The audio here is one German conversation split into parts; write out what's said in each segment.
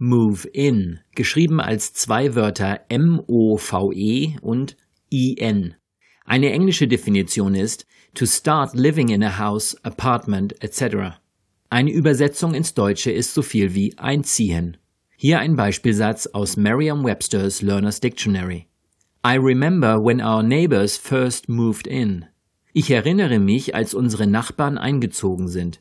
Move In, geschrieben als zwei Wörter M-O-V-E und I-N. Eine englische Definition ist to start living in a house, apartment, etc. Eine Übersetzung ins Deutsche ist so viel wie einziehen. Hier ein Beispielsatz aus Merriam-Webster's Learner's Dictionary. I remember when our neighbors first moved in. Ich erinnere mich, als unsere Nachbarn eingezogen sind.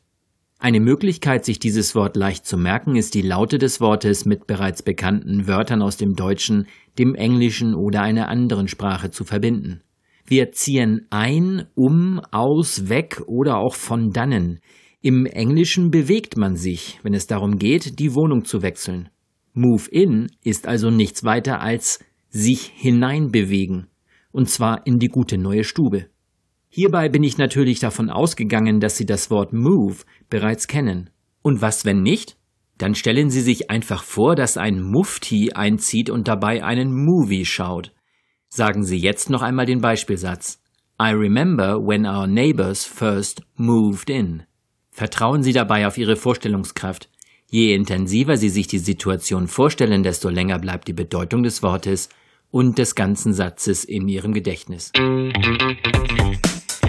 Eine Möglichkeit, sich dieses Wort leicht zu merken, ist die Laute des Wortes mit bereits bekannten Wörtern aus dem Deutschen, dem Englischen oder einer anderen Sprache zu verbinden. Wir ziehen ein, um, aus, weg oder auch von dannen. Im Englischen bewegt man sich, wenn es darum geht, die Wohnung zu wechseln. Move in ist also nichts weiter als sich hineinbewegen, und zwar in die gute neue Stube. Hierbei bin ich natürlich davon ausgegangen, dass Sie das Wort move bereits kennen. Und was, wenn nicht? Dann stellen Sie sich einfach vor, dass ein Mufti einzieht und dabei einen Movie schaut. Sagen Sie jetzt noch einmal den Beispielsatz. I remember when our neighbors first moved in. Vertrauen Sie dabei auf Ihre Vorstellungskraft. Je intensiver Sie sich die Situation vorstellen, desto länger bleibt die Bedeutung des Wortes und des ganzen Satzes in Ihrem Gedächtnis.